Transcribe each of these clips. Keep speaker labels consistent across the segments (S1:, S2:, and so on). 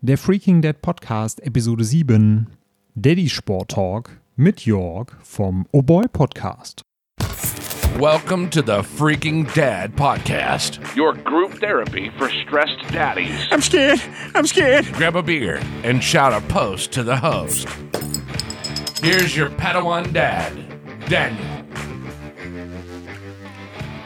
S1: Der Freaking Dead Podcast, Episode 7. Daddy Sport Talk mit Jörg vom Oh Boy Podcast.
S2: Welcome to the Freaking Dad Podcast, your group therapy for stressed daddies.
S3: I'm scared. I'm scared.
S2: Grab a beer and shout a post to the host. Here's your Padawan dad, Daniel.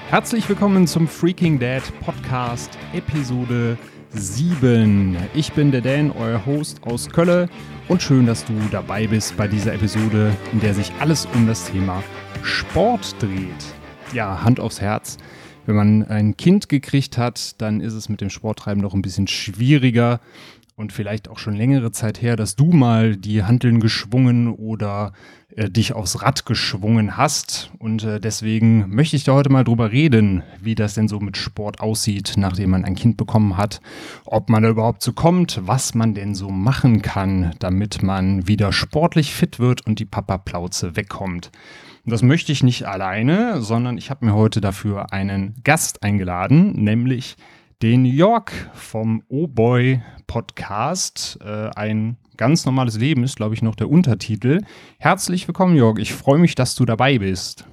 S1: Herzlich willkommen zum Freaking Dad Podcast, Episode 7. Ich bin der Dan, euer Host aus Kölle und schön, dass du dabei bist bei dieser Episode, in der sich alles um das Thema Sport dreht. Ja, Hand aufs Herz. Wenn man ein Kind gekriegt hat, dann ist es mit dem Sporttreiben noch ein bisschen schwieriger und vielleicht auch schon längere Zeit her, dass du mal die Handeln geschwungen oder äh, dich aufs Rad geschwungen hast. Und äh, deswegen möchte ich da heute mal drüber reden, wie das denn so mit Sport aussieht, nachdem man ein Kind bekommen hat, ob man da überhaupt so kommt, was man denn so machen kann, damit man wieder sportlich fit wird und die Papa-Plauze wegkommt. Und das möchte ich nicht alleine, sondern ich habe mir heute dafür einen Gast eingeladen, nämlich den York vom Oh Boy Podcast. Äh, ein ganz normales Leben ist, glaube ich, noch der Untertitel. Herzlich willkommen, York. Ich freue mich, dass du dabei bist.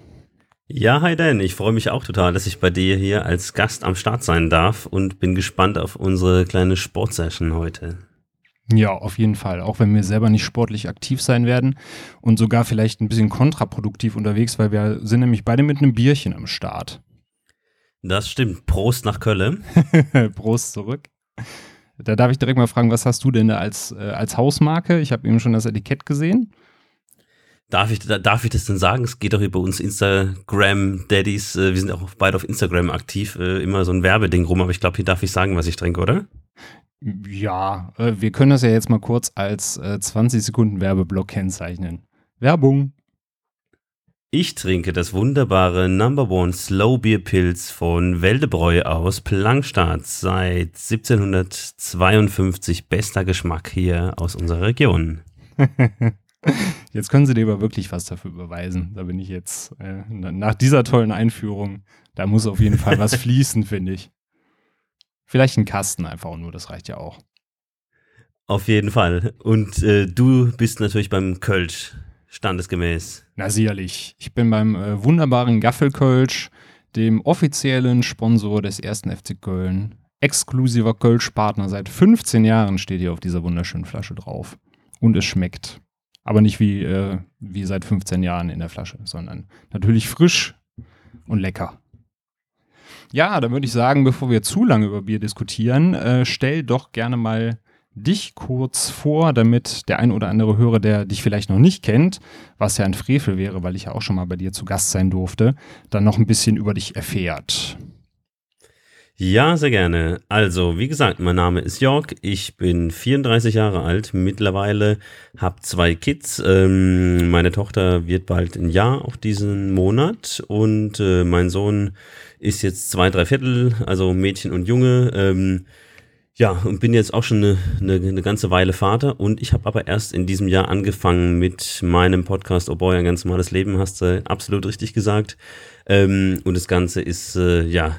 S4: Ja, hi Dan. Ich freue mich auch total, dass ich bei dir hier als Gast am Start sein darf und bin gespannt auf unsere kleine Sportsession heute.
S1: Ja, auf jeden Fall. Auch wenn wir selber nicht sportlich aktiv sein werden und sogar vielleicht ein bisschen kontraproduktiv unterwegs, weil wir sind nämlich beide mit einem Bierchen am Start.
S4: Das stimmt. Prost nach Kölle.
S1: Prost zurück. Da darf ich direkt mal fragen, was hast du denn da als, äh, als Hausmarke? Ich habe eben schon das Etikett gesehen.
S4: Darf ich, darf ich das denn sagen? Es geht doch über uns Instagram-Daddies. Äh, wir sind auch beide auf Instagram aktiv. Äh, immer so ein Werbeding rum, aber ich glaube, hier darf ich sagen, was ich trinke, oder?
S1: Ja, äh, wir können das ja jetzt mal kurz als 20 Sekunden Werbeblock kennzeichnen. Werbung.
S4: Ich trinke das wunderbare Number One Slow Beer Pilz von Weldebräu aus Plankstadt seit 1752. Bester Geschmack hier aus unserer Region.
S1: Jetzt können Sie dir aber wirklich was dafür beweisen. Da bin ich jetzt äh, nach dieser tollen Einführung. Da muss auf jeden Fall was fließen, finde ich. Vielleicht ein Kasten einfach nur, das reicht ja auch.
S4: Auf jeden Fall. Und äh, du bist natürlich beim Kölsch standesgemäß.
S1: Na sicherlich. Ich bin beim äh, wunderbaren Gaffelkölsch, dem offiziellen Sponsor des ersten FC Köln. Exklusiver Kölsch-Partner. Seit 15 Jahren steht hier auf dieser wunderschönen Flasche drauf. Und es schmeckt. Aber nicht wie, äh, wie seit 15 Jahren in der Flasche, sondern natürlich frisch und lecker. Ja, dann würde ich sagen, bevor wir zu lange über Bier diskutieren, äh, stell doch gerne mal dich kurz vor, damit der ein oder andere Hörer, der dich vielleicht noch nicht kennt, was ja ein Frevel wäre, weil ich ja auch schon mal bei dir zu Gast sein durfte, dann noch ein bisschen über dich erfährt.
S4: Ja, sehr gerne. Also, wie gesagt, mein Name ist Jörg. Ich bin 34 Jahre alt mittlerweile, habe zwei Kids. Ähm, meine Tochter wird bald ein Jahr auf diesen Monat und äh, mein Sohn ist jetzt zwei, drei Viertel, also Mädchen und Junge. Ähm, ja, und bin jetzt auch schon eine, eine, eine ganze Weile Vater und ich habe aber erst in diesem Jahr angefangen mit meinem Podcast Oh Boy, ein ganz normales Leben, hast du absolut richtig gesagt. Ähm, und das Ganze ist, äh, ja,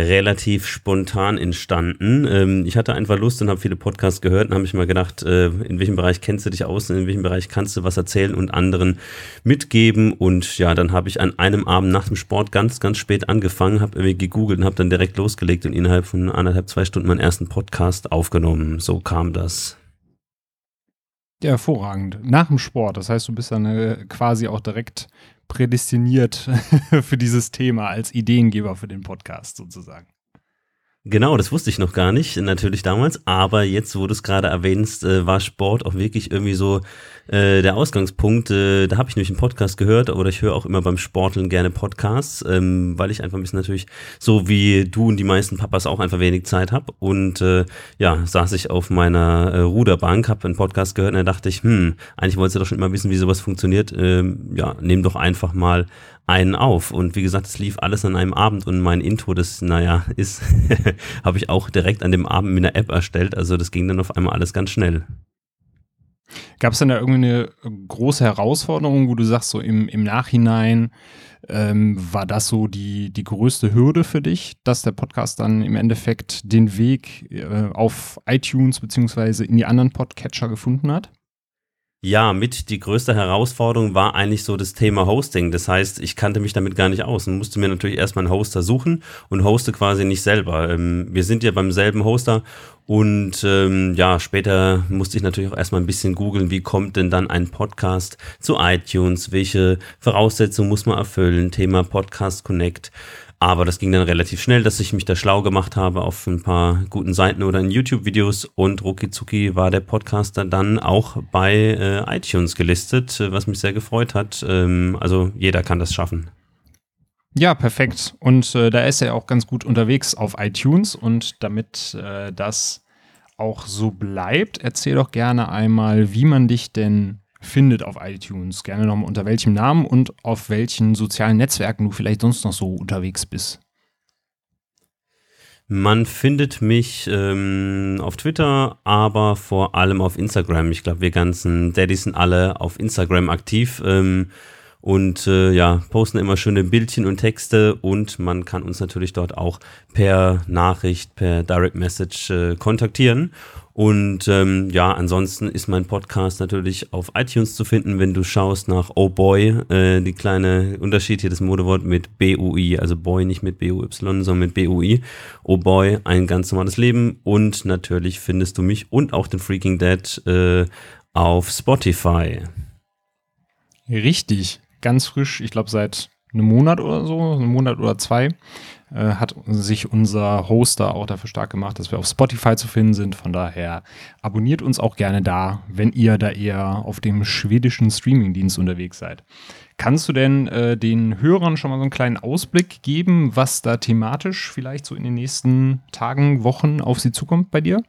S4: relativ spontan entstanden. Ähm, ich hatte einfach Lust und habe viele Podcasts gehört und habe ich mal gedacht, äh, in welchem Bereich kennst du dich aus, in welchem Bereich kannst du was erzählen und anderen mitgeben. Und ja, dann habe ich an einem Abend nach dem Sport ganz, ganz spät angefangen, habe irgendwie gegoogelt und habe dann direkt losgelegt und innerhalb von anderthalb, zwei Stunden meinen ersten Podcast aufgenommen. So kam das.
S1: Ja, hervorragend. Nach dem Sport, das heißt, du bist dann äh, quasi auch direkt prädestiniert für dieses Thema als Ideengeber für den Podcast sozusagen.
S4: Genau, das wusste ich noch gar nicht, natürlich damals, aber jetzt, wo du es gerade erwähnst, äh, war Sport auch wirklich irgendwie so äh, der Ausgangspunkt. Äh, da habe ich nämlich einen Podcast gehört oder ich höre auch immer beim Sporteln gerne Podcasts, ähm, weil ich einfach ein bisschen natürlich, so wie du und die meisten Papas auch einfach wenig Zeit habe. Und äh, ja, saß ich auf meiner äh, Ruderbank, habe einen Podcast gehört und da dachte ich, hm, eigentlich wolltest du doch schon immer wissen, wie sowas funktioniert. Ähm, ja, nimm doch einfach mal einen auf. Und wie gesagt, es lief alles an einem Abend und mein Intro, das, naja, ist, habe ich auch direkt an dem Abend mit einer App erstellt. Also das ging dann auf einmal alles ganz schnell.
S1: Gab es denn da irgendwie eine große Herausforderung, wo du sagst, so im, im Nachhinein ähm, war das so die, die größte Hürde für dich, dass der Podcast dann im Endeffekt den Weg äh, auf iTunes beziehungsweise in die anderen Podcatcher gefunden hat?
S4: Ja, mit die größte Herausforderung war eigentlich so das Thema Hosting. Das heißt, ich kannte mich damit gar nicht aus und musste mir natürlich erstmal einen Hoster suchen und hoste quasi nicht selber. Ähm, wir sind ja beim selben Hoster und ähm, ja, später musste ich natürlich auch erstmal ein bisschen googeln, wie kommt denn dann ein Podcast zu iTunes? Welche Voraussetzungen muss man erfüllen? Thema Podcast Connect. Aber das ging dann relativ schnell, dass ich mich da schlau gemacht habe auf ein paar guten Seiten oder in YouTube-Videos und rucki war der Podcaster dann auch bei äh, iTunes gelistet, was mich sehr gefreut hat. Ähm, also jeder kann das schaffen.
S1: Ja, perfekt. Und äh, da ist er auch ganz gut unterwegs auf iTunes und damit äh, das auch so bleibt, erzähl doch gerne einmal, wie man dich denn findet auf iTunes. Gerne nochmal unter welchem Namen und auf welchen sozialen Netzwerken du vielleicht sonst noch so unterwegs bist.
S4: Man findet mich ähm, auf Twitter, aber vor allem auf Instagram. Ich glaube, wir ganzen Daddys sind alle auf Instagram aktiv ähm, und äh, ja, posten immer schöne Bildchen und Texte und man kann uns natürlich dort auch per Nachricht, per Direct Message äh, kontaktieren. Und ähm, ja, ansonsten ist mein Podcast natürlich auf iTunes zu finden, wenn du schaust nach Oh Boy, äh, die kleine Unterschied hier, das Modewort mit BUI, also Boy nicht mit BUY, sondern mit BUI. Oh Boy, ein ganz normales Leben. Und natürlich findest du mich und auch den Freaking Dead äh, auf Spotify.
S1: Richtig, ganz frisch, ich glaube seit einem Monat oder so, einem Monat oder zwei äh, hat sich unser Hoster auch dafür stark gemacht, dass wir auf Spotify zu finden sind. Von daher abonniert uns auch gerne da, wenn ihr da eher auf dem schwedischen Streamingdienst unterwegs seid. Kannst du denn äh, den Hörern schon mal so einen kleinen Ausblick geben, was da thematisch vielleicht so in den nächsten Tagen, Wochen auf sie zukommt bei dir?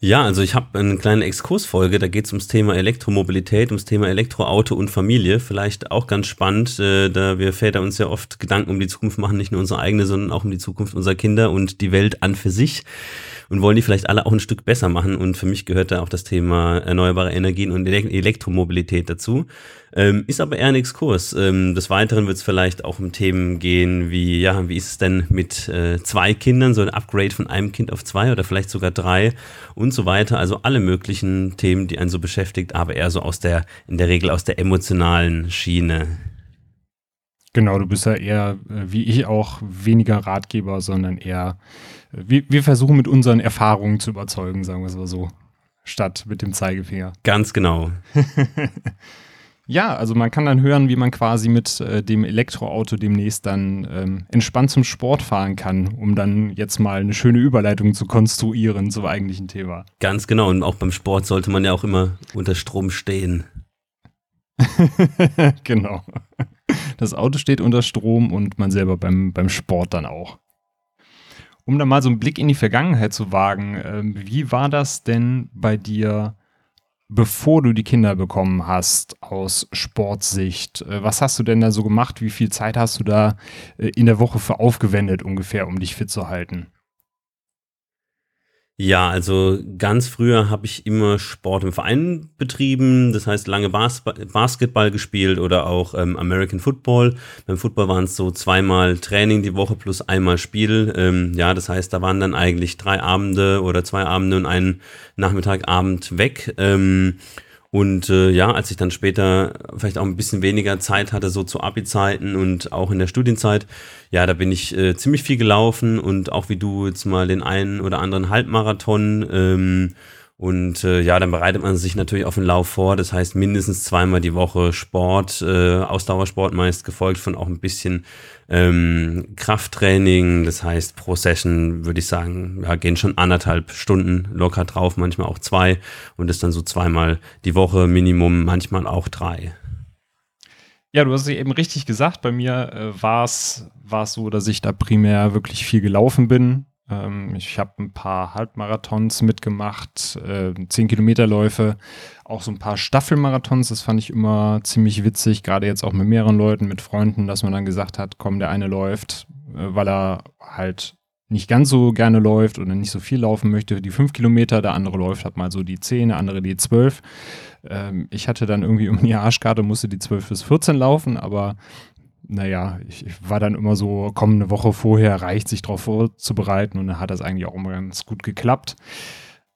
S4: Ja, also ich habe eine kleine Exkursfolge, da geht es ums Thema Elektromobilität, ums Thema Elektroauto und Familie. Vielleicht auch ganz spannend, äh, da wir Väter uns ja oft Gedanken um die Zukunft machen, nicht nur unsere eigene, sondern auch um die Zukunft unserer Kinder und die Welt an für sich und wollen die vielleicht alle auch ein Stück besser machen. Und für mich gehört da auch das Thema erneuerbare Energien und Elektromobilität dazu. Ähm, ist aber eher ein Exkurs. Ähm, des Weiteren wird es vielleicht auch um Themen gehen, wie, ja, wie ist es denn mit äh, zwei Kindern, so ein Upgrade von einem Kind auf zwei oder vielleicht sogar drei und so weiter. Also alle möglichen Themen, die einen so beschäftigt, aber eher so aus der, in der Regel aus der emotionalen Schiene.
S1: Genau, du bist ja eher, äh, wie ich auch, weniger Ratgeber, sondern eher wir, wir versuchen mit unseren Erfahrungen zu überzeugen, sagen wir es mal so, statt mit dem Zeigefinger.
S4: Ganz genau.
S1: ja, also man kann dann hören, wie man quasi mit äh, dem Elektroauto demnächst dann ähm, entspannt zum Sport fahren kann, um dann jetzt mal eine schöne Überleitung zu konstruieren zum eigentlichen Thema.
S4: Ganz genau. Und auch beim Sport sollte man ja auch immer unter Strom stehen.
S1: genau. Das Auto steht unter Strom und man selber beim, beim Sport dann auch. Um da mal so einen Blick in die Vergangenheit zu wagen, äh, wie war das denn bei dir, bevor du die Kinder bekommen hast, aus Sportsicht? Äh, was hast du denn da so gemacht? Wie viel Zeit hast du da äh, in der Woche für aufgewendet ungefähr, um dich fit zu halten?
S4: Ja, also ganz früher habe ich immer Sport im Verein betrieben, das heißt lange Bas Basketball gespielt oder auch ähm, American Football. Beim Football waren es so zweimal Training die Woche plus einmal Spiel. Ähm, ja, das heißt, da waren dann eigentlich drei Abende oder zwei Abende und einen Nachmittagabend weg. Ähm, und äh, ja, als ich dann später vielleicht auch ein bisschen weniger Zeit hatte, so zu Abi-Zeiten und auch in der Studienzeit, ja, da bin ich äh, ziemlich viel gelaufen und auch wie du jetzt mal den einen oder anderen Halbmarathon ähm, und äh, ja, dann bereitet man sich natürlich auf den Lauf vor. Das heißt mindestens zweimal die Woche Sport, äh, Ausdauersport meist gefolgt von auch ein bisschen ähm, Krafttraining. Das heißt pro Session würde ich sagen, ja, gehen schon anderthalb Stunden locker drauf, manchmal auch zwei und das dann so zweimal die Woche Minimum, manchmal auch drei.
S1: Ja, du hast es eben richtig gesagt. Bei mir äh, war es so, dass ich da primär wirklich viel gelaufen bin. Ähm, ich habe ein paar Halbmarathons mitgemacht, äh, 10 Kilometerläufe, auch so ein paar Staffelmarathons. Das fand ich immer ziemlich witzig, gerade jetzt auch mit mehreren Leuten, mit Freunden, dass man dann gesagt hat, komm, der eine läuft, äh, weil er halt nicht ganz so gerne läuft oder nicht so viel laufen möchte, die fünf Kilometer, der andere läuft hat mal so die zehn, der andere die zwölf. Ähm, ich hatte dann irgendwie um die Arschkarte, musste die zwölf bis 14 laufen, aber naja, ich, war dann immer so, komm, eine Woche vorher reicht sich darauf vorzubereiten und dann hat das eigentlich auch immer ganz gut geklappt.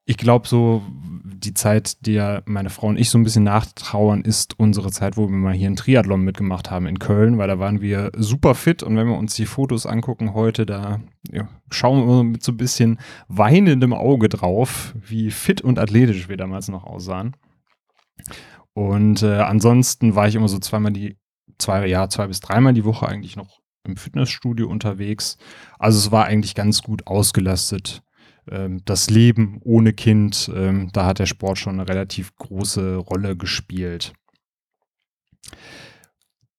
S1: Ich glaube, so die Zeit, der meine Frau und ich so ein bisschen nachtrauern, ist unsere Zeit, wo wir mal hier einen Triathlon mitgemacht haben in Köln, weil da waren wir super fit und wenn wir uns die Fotos angucken heute, da ja, schauen wir mit so ein bisschen weinendem Auge drauf, wie fit und athletisch wir damals noch aussahen. Und äh, ansonsten war ich immer so zweimal die zwei, ja, zwei bis dreimal die Woche eigentlich noch im Fitnessstudio unterwegs. Also es war eigentlich ganz gut ausgelastet. Ähm, das Leben ohne Kind, ähm, da hat der Sport schon eine relativ große Rolle gespielt.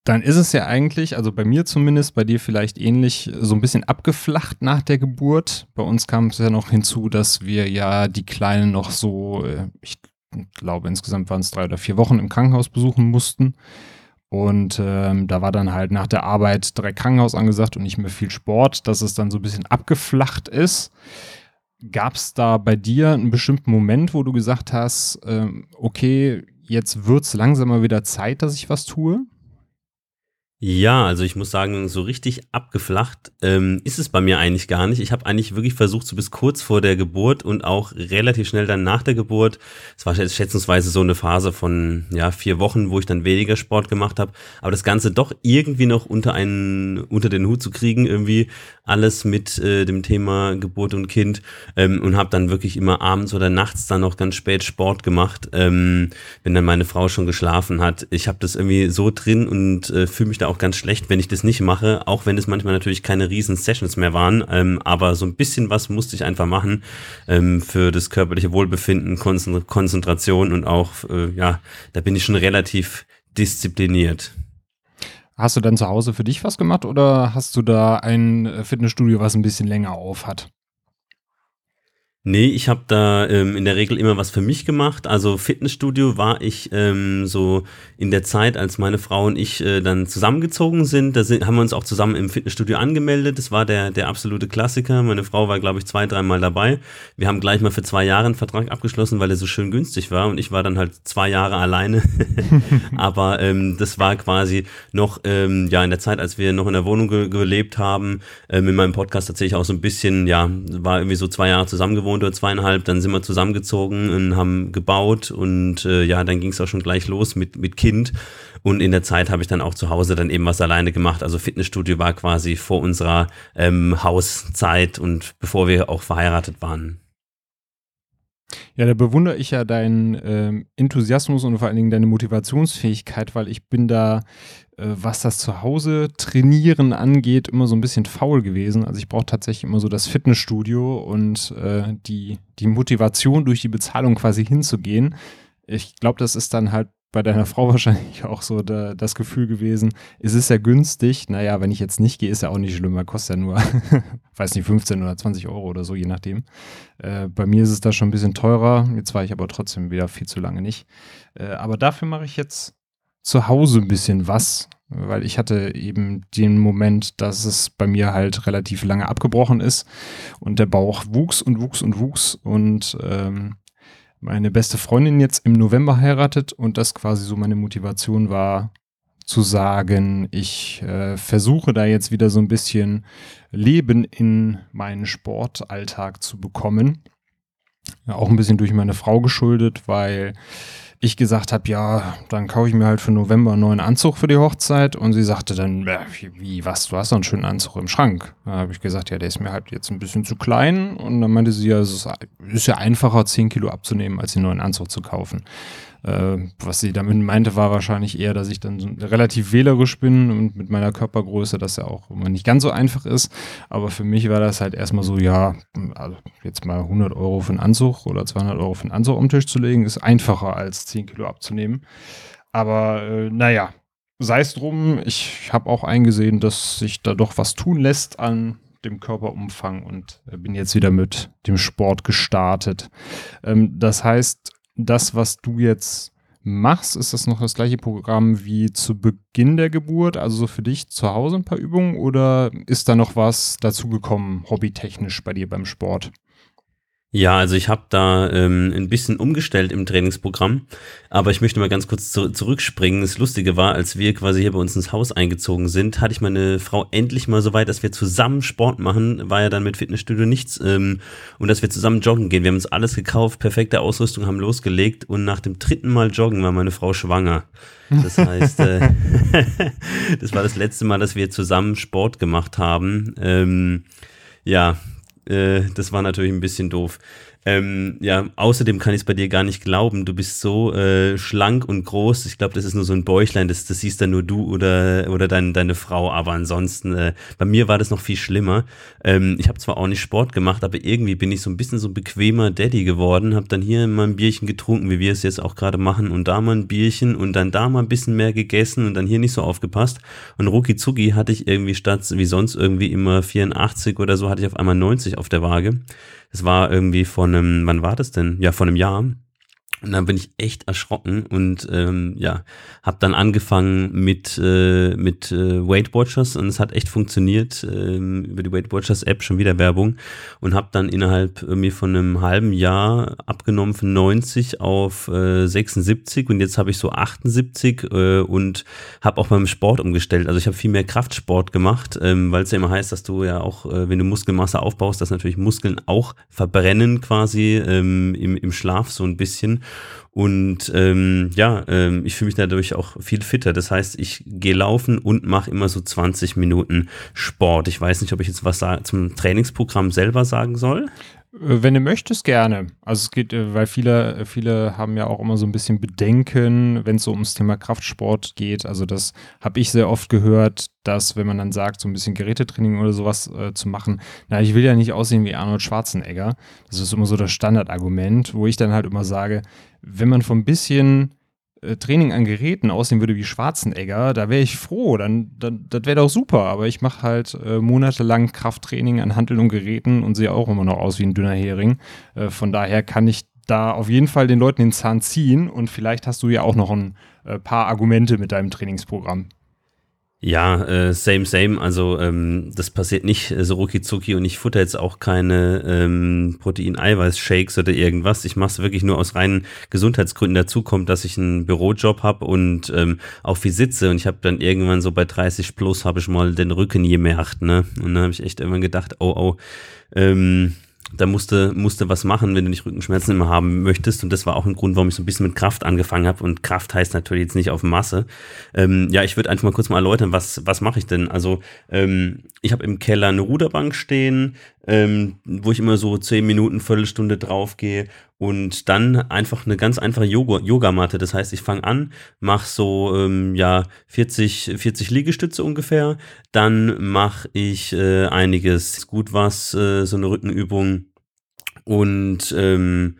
S1: Dann ist es ja eigentlich, also bei mir zumindest, bei dir vielleicht ähnlich, so ein bisschen abgeflacht nach der Geburt. Bei uns kam es ja noch hinzu, dass wir ja die Kleine noch so, äh, ich glaube insgesamt waren es drei oder vier Wochen im Krankenhaus besuchen mussten. Und ähm, da war dann halt nach der Arbeit direkt Krankenhaus angesagt und nicht mehr viel Sport, dass es dann so ein bisschen abgeflacht ist. Gab es da bei dir einen bestimmten Moment, wo du gesagt hast, ähm, okay, jetzt wird es langsam mal wieder Zeit, dass ich was tue?
S4: Ja, also ich muss sagen, so richtig abgeflacht ähm, ist es bei mir eigentlich gar nicht. Ich habe eigentlich wirklich versucht, so bis kurz vor der Geburt und auch relativ schnell dann nach der Geburt. Es war schätzungsweise so eine Phase von ja vier Wochen, wo ich dann weniger Sport gemacht habe, aber das Ganze doch irgendwie noch unter einen unter den Hut zu kriegen, irgendwie alles mit äh, dem Thema Geburt und Kind ähm, und habe dann wirklich immer abends oder nachts dann noch ganz spät Sport gemacht, ähm, wenn dann meine Frau schon geschlafen hat. Ich habe das irgendwie so drin und äh, fühle mich da auch ganz schlecht, wenn ich das nicht mache, auch wenn es manchmal natürlich keine riesen Sessions mehr waren, ähm, aber so ein bisschen was musste ich einfach machen ähm, für das körperliche Wohlbefinden, Konzentration und auch, äh, ja, da bin ich schon relativ diszipliniert.
S1: Hast du dann zu Hause für dich was gemacht oder hast du da ein äh, Fitnessstudio, was ein bisschen länger auf hat?
S4: Nee, ich habe da ähm, in der Regel immer was für mich gemacht. Also Fitnessstudio war ich ähm, so in der Zeit, als meine Frau und ich äh, dann zusammengezogen sind. Da sind, haben wir uns auch zusammen im Fitnessstudio angemeldet. Das war der, der absolute Klassiker. Meine Frau war, glaube ich, zwei, dreimal dabei. Wir haben gleich mal für zwei Jahre einen Vertrag abgeschlossen, weil er so schön günstig war. Und ich war dann halt zwei Jahre alleine. Aber ähm, das war quasi noch ähm, ja in der Zeit, als wir noch in der Wohnung ge gelebt haben. Ähm, in meinem Podcast erzähle ich auch so ein bisschen, ja, war irgendwie so zwei Jahre zusammen gewohnt gewohnt oder zweieinhalb, dann sind wir zusammengezogen und haben gebaut und äh, ja, dann ging es auch schon gleich los mit, mit Kind. Und in der Zeit habe ich dann auch zu Hause dann eben was alleine gemacht. Also Fitnessstudio war quasi vor unserer ähm, Hauszeit und bevor wir auch verheiratet waren.
S1: Ja, da bewundere ich ja deinen ähm, Enthusiasmus und vor allen Dingen deine Motivationsfähigkeit, weil ich bin da äh, was das Zuhause trainieren angeht, immer so ein bisschen faul gewesen. Also ich brauche tatsächlich immer so das Fitnessstudio und äh, die, die Motivation durch die Bezahlung quasi hinzugehen. Ich glaube, das ist dann halt bei deiner Frau wahrscheinlich auch so da, das Gefühl gewesen, es ist ja günstig. Naja, wenn ich jetzt nicht gehe, ist ja auch nicht schlimmer, kostet ja nur, weiß nicht, 15 oder 20 Euro oder so, je nachdem. Äh, bei mir ist es da schon ein bisschen teurer. Jetzt war ich aber trotzdem wieder viel zu lange nicht. Äh, aber dafür mache ich jetzt zu Hause ein bisschen was, weil ich hatte eben den Moment, dass es bei mir halt relativ lange abgebrochen ist und der Bauch wuchs und wuchs und wuchs und ähm, meine beste Freundin jetzt im November heiratet und das quasi so meine Motivation war, zu sagen, ich äh, versuche da jetzt wieder so ein bisschen Leben in meinen Sportalltag zu bekommen. Ja, auch ein bisschen durch meine Frau geschuldet, weil ich gesagt habe, ja, dann kaufe ich mir halt für November einen neuen Anzug für die Hochzeit. Und sie sagte dann, wie, was, du hast doch einen schönen Anzug im Schrank. Da habe ich gesagt, ja, der ist mir halt jetzt ein bisschen zu klein. Und dann meinte sie, ja, es ist ja einfacher, 10 Kilo abzunehmen, als den neuen Anzug zu kaufen. Äh, was sie damit meinte, war wahrscheinlich eher, dass ich dann relativ wählerisch bin und mit meiner Körpergröße, das ja auch immer nicht ganz so einfach ist. Aber für mich war das halt erstmal so, ja, also jetzt mal 100 Euro für einen Anzug oder 200 Euro für einen Anzug am Tisch zu legen, ist einfacher als 10 Kilo abzunehmen. Aber äh, naja, sei es drum, ich habe auch eingesehen, dass sich da doch was tun lässt an dem Körperumfang und bin jetzt wieder mit dem Sport gestartet. Ähm, das heißt, das, was du jetzt machst, ist das noch das gleiche Programm wie zu Beginn der Geburt, also so für dich zu Hause ein paar Übungen oder ist da noch was dazugekommen, hobbytechnisch bei dir beim Sport?
S4: Ja, also ich habe da ähm, ein bisschen umgestellt im Trainingsprogramm, aber ich möchte mal ganz kurz zu zurückspringen. Das Lustige war, als wir quasi hier bei uns ins Haus eingezogen sind, hatte ich meine Frau endlich mal so weit, dass wir zusammen Sport machen. War ja dann mit Fitnessstudio nichts ähm, und dass wir zusammen joggen gehen. Wir haben uns alles gekauft, perfekte Ausrüstung, haben losgelegt und nach dem dritten Mal joggen war meine Frau schwanger. Das heißt, äh, das war das letzte Mal, dass wir zusammen Sport gemacht haben. Ähm, ja, äh, das war natürlich ein bisschen doof. Ähm, ja, außerdem kann ich es bei dir gar nicht glauben. Du bist so äh, schlank und groß. Ich glaube, das ist nur so ein Bäuchlein. Das, das siehst dann nur du oder, oder dein, deine Frau. Aber ansonsten, äh, bei mir war das noch viel schlimmer. Ähm, ich habe zwar auch nicht Sport gemacht, aber irgendwie bin ich so ein bisschen so ein bequemer Daddy geworden. Habe dann hier mal ein Bierchen getrunken, wie wir es jetzt auch gerade machen. Und da mal ein Bierchen und dann da mal ein bisschen mehr gegessen und dann hier nicht so aufgepasst. Und rucki zucki hatte ich irgendwie statt wie sonst irgendwie immer 84 oder so, hatte ich auf einmal 90 auf der Waage. Es war irgendwie von einem, wann war das denn? Ja, von einem Jahr. Und dann bin ich echt erschrocken und ähm, ja, habe dann angefangen mit, äh, mit äh, Weight Watchers und es hat echt funktioniert ähm, über die Weight Watchers App schon wieder Werbung und habe dann innerhalb äh, mir von einem halben Jahr abgenommen von 90 auf äh, 76 und jetzt habe ich so 78 äh, und habe auch beim Sport umgestellt. Also ich habe viel mehr Kraftsport gemacht, ähm, weil es ja immer heißt, dass du ja auch, äh, wenn du Muskelmasse aufbaust, dass natürlich Muskeln auch verbrennen quasi ähm, im, im Schlaf so ein bisschen. Und ähm, ja, ähm, ich fühle mich dadurch auch viel fitter. Das heißt, ich gehe laufen und mache immer so 20 Minuten Sport. Ich weiß nicht, ob ich jetzt was zum Trainingsprogramm selber sagen soll.
S1: Äh, wenn du möchtest, gerne. Also es geht, äh, weil viele, viele haben ja auch immer so ein bisschen Bedenken, wenn es so ums Thema Kraftsport geht. Also das habe ich sehr oft gehört, dass wenn man dann sagt, so ein bisschen Gerätetraining oder sowas äh, zu machen, na, ich will ja nicht aussehen wie Arnold Schwarzenegger. Das ist immer so das Standardargument, wo ich dann halt immer sage, wenn man von ein bisschen äh, Training an Geräten aussehen würde wie Schwarzenegger, da wäre ich froh, dann, dann das wäre doch super. Aber ich mache halt äh, monatelang Krafttraining an Handeln und Geräten und sehe auch immer noch aus wie ein dünner Hering. Äh, von daher kann ich da auf jeden Fall den Leuten den Zahn ziehen und vielleicht hast du ja auch noch ein äh, paar Argumente mit deinem Trainingsprogramm.
S4: Ja, äh, same, same. Also ähm, das passiert nicht äh, so rucki und ich futter jetzt auch keine ähm, Protein-Eiweiß-Shakes oder irgendwas. Ich mache es wirklich nur aus reinen Gesundheitsgründen. Dazu kommt, dass ich einen Bürojob habe und ähm, auch viel sitze und ich habe dann irgendwann so bei 30 plus habe ich mal den Rücken gemerkt, ne? Und dann habe ich echt irgendwann gedacht, oh, oh, ähm, da musste, musste was machen, wenn du nicht Rückenschmerzen immer haben möchtest. Und das war auch ein Grund, warum ich so ein bisschen mit Kraft angefangen habe. Und Kraft heißt natürlich jetzt nicht auf Masse. Ähm, ja, ich würde einfach mal kurz mal erläutern, was, was mache ich denn? Also ähm, ich habe im Keller eine Ruderbank stehen, ähm, wo ich immer so zehn Minuten, Viertelstunde drauf gehe und dann einfach eine ganz einfache Yoga Yogamatte. Das heißt, ich fange an, mache so ähm, ja 40, 40 Liegestütze ungefähr, dann mache ich äh, einiges. Gut was, äh, so eine Rückenübung. Und ähm,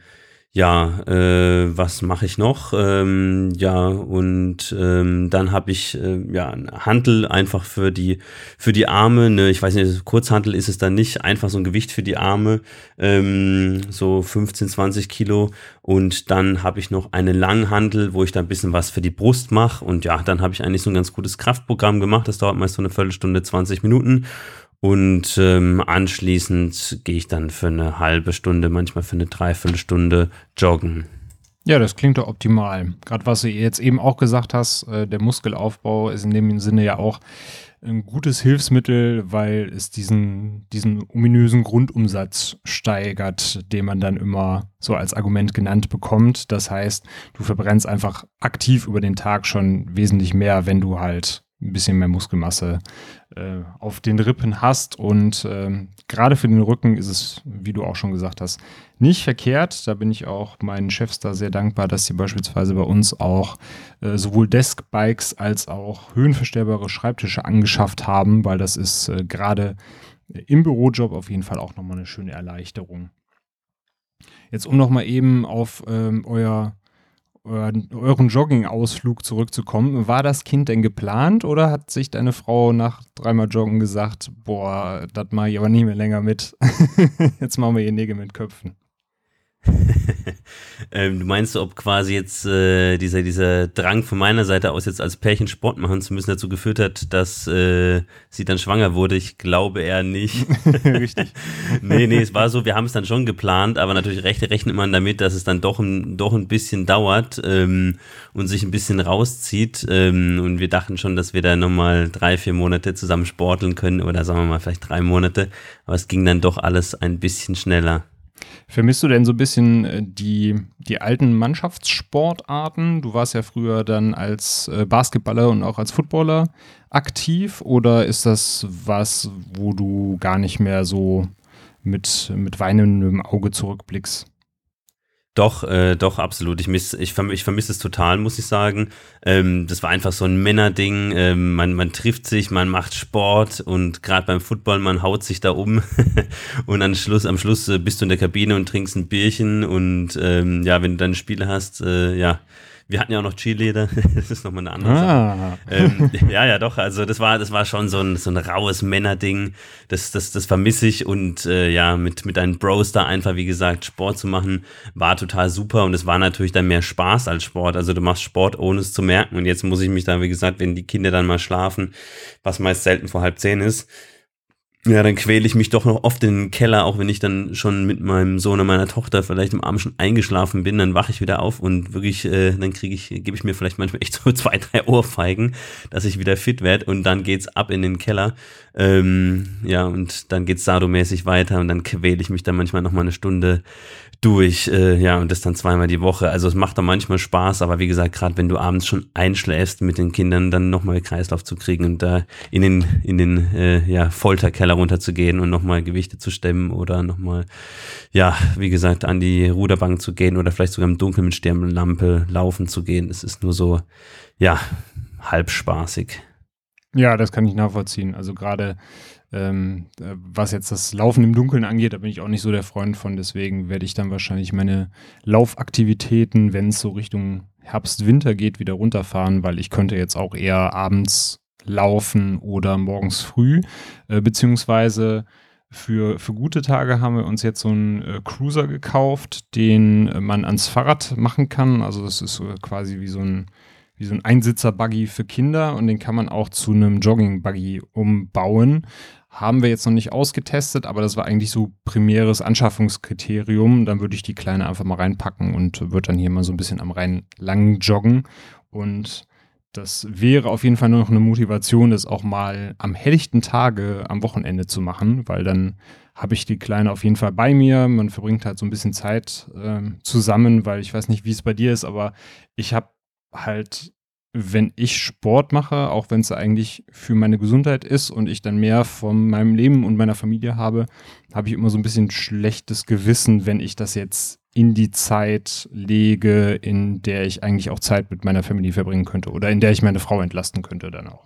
S4: ja, äh, was mache ich noch? Ähm, ja, und ähm, dann habe ich äh, ja ein Hantel einfach für die für die Arme. Ne, ich weiß nicht, Kurzhantel ist es dann nicht, einfach so ein Gewicht für die Arme, ähm, so 15, 20 Kilo. Und dann habe ich noch einen Langhantel, wo ich da ein bisschen was für die Brust mache. Und ja, dann habe ich eigentlich so ein ganz gutes Kraftprogramm gemacht. Das dauert meist so eine Viertelstunde, 20 Minuten. Und ähm, anschließend gehe ich dann für eine halbe Stunde, manchmal für eine Dreiviertelstunde joggen.
S1: Ja, das klingt doch optimal. Gerade was du jetzt eben auch gesagt hast, äh, der Muskelaufbau ist in dem Sinne ja auch ein gutes Hilfsmittel, weil es diesen, diesen ominösen Grundumsatz steigert, den man dann immer so als Argument genannt bekommt. Das heißt, du verbrennst einfach aktiv über den Tag schon wesentlich mehr, wenn du halt ein bisschen mehr Muskelmasse äh, auf den Rippen hast. Und ähm, gerade für den Rücken ist es, wie du auch schon gesagt hast, nicht verkehrt. Da bin ich auch meinen Chefs da sehr dankbar, dass sie beispielsweise bei uns auch äh, sowohl Deskbikes als auch höhenverstellbare Schreibtische angeschafft haben, weil das ist äh, gerade im Bürojob auf jeden Fall auch nochmal eine schöne Erleichterung. Jetzt um nochmal eben auf ähm, euer euren Jogging-Ausflug zurückzukommen. War das Kind denn geplant oder hat sich deine Frau nach dreimal Joggen gesagt, boah, das mache ich aber nicht mehr länger mit. Jetzt machen wir hier Nägel mit Köpfen.
S4: Ähm, du meinst, ob quasi jetzt äh, dieser, dieser Drang von meiner Seite aus, jetzt als Pärchen Sport machen zu müssen, dazu geführt hat, dass äh, sie dann schwanger wurde? Ich glaube eher nicht.
S1: Richtig.
S4: nee, nee, es war so, wir haben es dann schon geplant, aber natürlich recht, rechnet man damit, dass es dann doch ein, doch ein bisschen dauert ähm, und sich ein bisschen rauszieht. Ähm, und wir dachten schon, dass wir da nochmal drei, vier Monate zusammen sporteln können oder sagen wir mal vielleicht drei Monate. Aber es ging dann doch alles ein bisschen schneller.
S1: Vermisst du denn so ein bisschen äh, die, die alten Mannschaftssportarten? Du warst ja früher dann als äh, Basketballer und auch als Footballer aktiv oder ist das was, wo du gar nicht mehr so mit, mit weinendem Auge zurückblickst?
S4: Doch, äh, doch, absolut. Ich, miss, ich, verm ich vermisse es total, muss ich sagen. Ähm, das war einfach so ein Männerding. Ähm, man, man trifft sich, man macht Sport und gerade beim Football, man haut sich da um. und am Schluss, am Schluss äh, bist du in der Kabine und trinkst ein Bierchen. Und ähm, ja, wenn du deine Spiele hast, äh, ja, wir hatten ja auch noch Cheerleader, das ist nochmal eine andere ah. Sache. Ähm, ja, ja, doch, also das war, das war schon so ein, so ein raues Männerding, das, das, das vermisse ich und äh, ja, mit, mit deinen Bros da einfach, wie gesagt, Sport zu machen, war total super und es war natürlich dann mehr Spaß als Sport, also du machst Sport, ohne es zu merken und jetzt muss ich mich da, wie gesagt, wenn die Kinder dann mal schlafen, was meist selten vor halb zehn ist, ja, dann quäle ich mich doch noch oft in den Keller, auch wenn ich dann schon mit meinem Sohn und meiner Tochter vielleicht im Abend schon eingeschlafen bin, dann wache ich wieder auf und wirklich, äh, dann kriege ich, gebe ich mir vielleicht manchmal echt so zwei, drei Ohrfeigen, dass ich wieder fit werde und dann geht's ab in den Keller. Ähm, ja, und dann geht's sadomäßig weiter und dann quäle ich mich dann manchmal noch mal eine Stunde durch, äh, ja, und das dann zweimal die Woche. Also es macht dann manchmal Spaß, aber wie gesagt, gerade wenn du abends schon einschläfst mit den Kindern, dann nochmal Kreislauf zu kriegen und da in den, in den äh, ja, Folterkeller runterzugehen und nochmal Gewichte zu stemmen oder nochmal, ja, wie gesagt, an die Ruderbank zu gehen oder vielleicht sogar im Dunkeln mit Sternlampe laufen zu gehen. Es ist nur so, ja, halb spaßig.
S1: Ja, das kann ich nachvollziehen. Also gerade ähm, äh, was jetzt das Laufen im Dunkeln angeht, da bin ich auch nicht so der Freund von. Deswegen werde ich dann wahrscheinlich meine Laufaktivitäten, wenn es so Richtung Herbst, Winter geht, wieder runterfahren, weil ich könnte jetzt auch eher abends laufen oder morgens früh, äh, beziehungsweise für, für gute Tage haben wir uns jetzt so einen äh, Cruiser gekauft, den äh, man ans Fahrrad machen kann. Also das ist äh, quasi wie so ein wie so ein Einsitzer-Buggy für Kinder und den kann man auch zu einem Jogging-Buggy umbauen. Haben wir jetzt noch nicht ausgetestet, aber das war eigentlich so primäres Anschaffungskriterium. Dann würde ich die Kleine einfach mal reinpacken und würde dann hier mal so ein bisschen am Rhein lang joggen. Und das wäre auf jeden Fall nur noch eine Motivation, das auch mal am helllichten Tage am Wochenende zu machen, weil dann habe ich die Kleine auf jeden Fall bei mir. Man verbringt halt so ein bisschen Zeit äh, zusammen, weil ich weiß nicht, wie es bei dir ist, aber ich habe halt, wenn ich Sport mache, auch wenn es eigentlich für meine Gesundheit ist und ich dann mehr von meinem Leben und meiner Familie habe, habe ich immer so ein bisschen schlechtes Gewissen, wenn ich das jetzt in die Zeit lege, in der ich eigentlich auch Zeit mit meiner Familie verbringen könnte oder in der ich meine Frau entlasten könnte dann auch.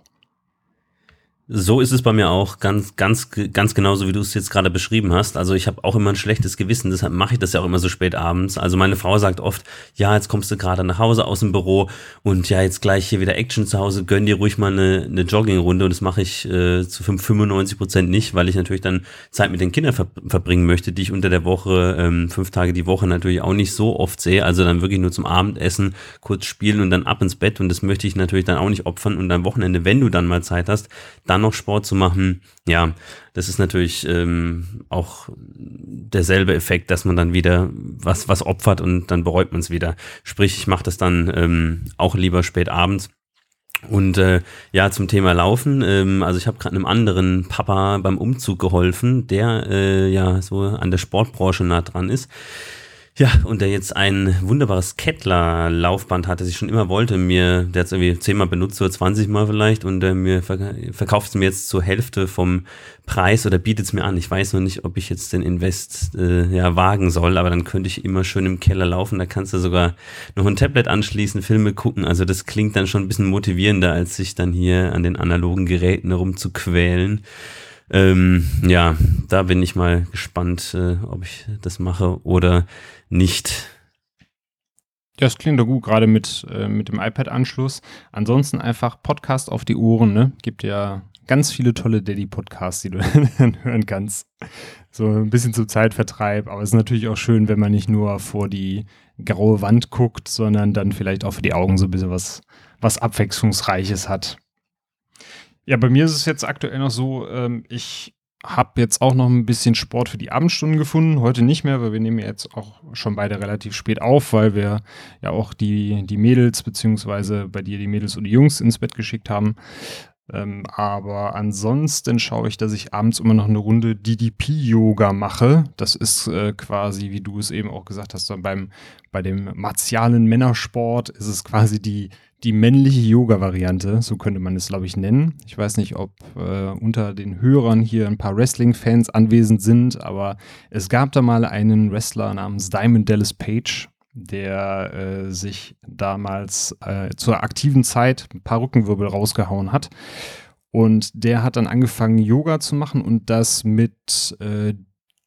S4: So ist es bei mir auch ganz, ganz, ganz genauso, wie du es jetzt gerade beschrieben hast. Also ich habe auch immer ein schlechtes Gewissen, deshalb mache ich das ja auch immer so spät abends. Also meine Frau sagt oft, ja, jetzt kommst du gerade nach Hause aus dem Büro und ja, jetzt gleich hier wieder Action zu Hause, gönn dir ruhig mal eine, eine Joggingrunde und das mache ich äh, zu 95 Prozent nicht, weil ich natürlich dann Zeit mit den Kindern ver verbringen möchte, die ich unter der Woche, ähm, fünf Tage die Woche natürlich auch nicht so oft sehe. Also dann wirklich nur zum Abendessen, kurz spielen und dann ab ins Bett und das möchte ich natürlich dann auch nicht opfern und am Wochenende, wenn du dann mal Zeit hast, dann dann noch Sport zu machen, ja, das ist natürlich ähm, auch derselbe Effekt, dass man dann wieder was, was opfert und dann bereut man es wieder. Sprich, ich mache das dann ähm, auch lieber spät abends. Und äh, ja, zum Thema Laufen, ähm, also ich habe gerade einem anderen Papa beim Umzug geholfen, der äh, ja so an der Sportbranche nah dran ist. Ja, und der jetzt ein wunderbares Kettler-Laufband hat, das ich schon immer wollte. Mir, der hat es irgendwie zehnmal benutzt, so 20 Mal vielleicht, und äh, mir verkauft es mir jetzt zur Hälfte vom Preis oder bietet es mir an. Ich weiß noch nicht, ob ich jetzt den Invest äh, ja wagen soll, aber dann könnte ich immer schön im Keller laufen. Da kannst du sogar noch ein Tablet anschließen, Filme gucken. Also das klingt dann schon ein bisschen motivierender, als sich dann hier an den analogen Geräten herumzuquälen. Ähm, ja, da bin ich mal gespannt, äh, ob ich das mache oder nicht.
S1: Das klingt doch gut, gerade mit, äh, mit dem iPad-Anschluss. Ansonsten einfach Podcast auf die Ohren, ne? Gibt ja ganz viele tolle Daddy-Podcasts, die du dann hören kannst. So ein bisschen zum Zeitvertreib, aber es ist natürlich auch schön, wenn man nicht nur vor die graue Wand guckt, sondern dann vielleicht auch für die Augen so ein bisschen was, was Abwechslungsreiches hat. Ja, bei mir ist es jetzt aktuell noch so, ähm, ich habe jetzt auch noch ein bisschen Sport für die Abendstunden gefunden. Heute nicht mehr, weil wir nehmen jetzt auch schon beide relativ spät auf, weil wir ja auch die, die Mädels, beziehungsweise bei dir die Mädels und die Jungs ins Bett geschickt haben. Ähm, aber ansonsten schaue ich, dass ich abends immer noch eine Runde DDP-Yoga mache. Das ist äh, quasi, wie du es eben auch gesagt hast, beim, bei dem martialen Männersport ist es quasi die die männliche Yoga-Variante, so könnte man es, glaube ich, nennen. Ich weiß nicht, ob äh, unter den Hörern hier ein paar Wrestling-Fans anwesend sind, aber es gab da mal einen Wrestler namens Diamond Dallas Page, der äh, sich damals äh, zur aktiven Zeit ein paar Rückenwirbel rausgehauen hat. Und der hat dann angefangen, Yoga zu machen und das mit äh,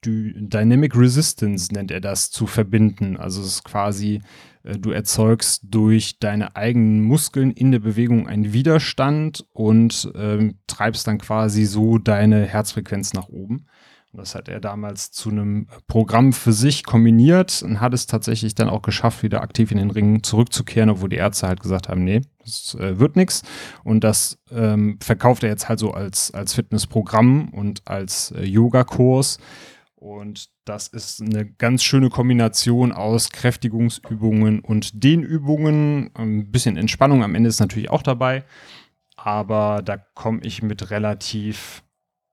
S1: Dynamic Resistance nennt er das, zu verbinden. Also es ist quasi äh, du erzeugst durch deine eigenen Muskeln in der Bewegung einen Widerstand und ähm, treibst dann quasi so deine Herzfrequenz nach oben. Und das hat er damals zu einem Programm für sich kombiniert und hat es tatsächlich dann auch geschafft, wieder aktiv in den Ring zurückzukehren, obwohl die Ärzte halt gesagt haben, nee, das äh, wird nichts. Und das ähm, verkauft er jetzt halt so als, als Fitnessprogramm und als äh, Yogakurs. Und das ist eine ganz schöne Kombination aus Kräftigungsübungen und Dehnübungen. Ein bisschen Entspannung am Ende ist natürlich auch dabei. Aber da komme ich mit relativ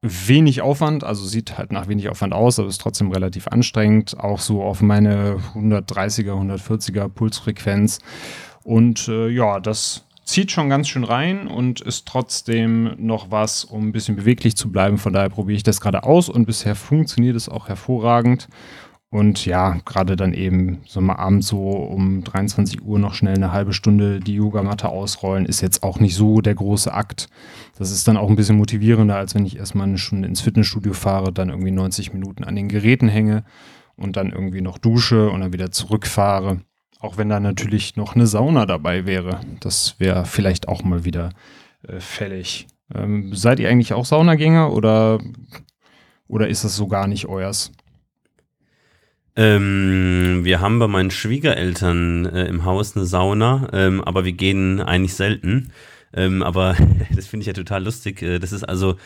S1: wenig Aufwand, also sieht halt nach wenig Aufwand aus, aber ist trotzdem relativ anstrengend. Auch so auf meine 130er, 140er Pulsfrequenz. Und äh, ja, das zieht schon ganz schön rein und ist trotzdem noch was, um ein bisschen beweglich zu bleiben. Von daher probiere ich das gerade aus und bisher funktioniert es auch hervorragend. Und ja, gerade dann eben so mal abends so um 23 Uhr noch schnell eine halbe Stunde die Yogamatte ausrollen, ist jetzt auch nicht so der große Akt. Das ist dann auch ein bisschen motivierender, als wenn ich erstmal eine Stunde ins Fitnessstudio fahre, dann irgendwie 90 Minuten an den Geräten hänge und dann irgendwie noch dusche und dann wieder zurückfahre. Auch wenn da natürlich noch eine Sauna dabei wäre. Das wäre vielleicht auch mal wieder äh, fällig. Ähm, seid ihr eigentlich auch Saunagänger oder, oder ist das so gar nicht euers?
S4: Ähm, wir haben bei meinen Schwiegereltern äh, im Haus eine Sauna, ähm, aber wir gehen eigentlich selten. Ähm, aber das finde ich ja total lustig. Äh, das ist also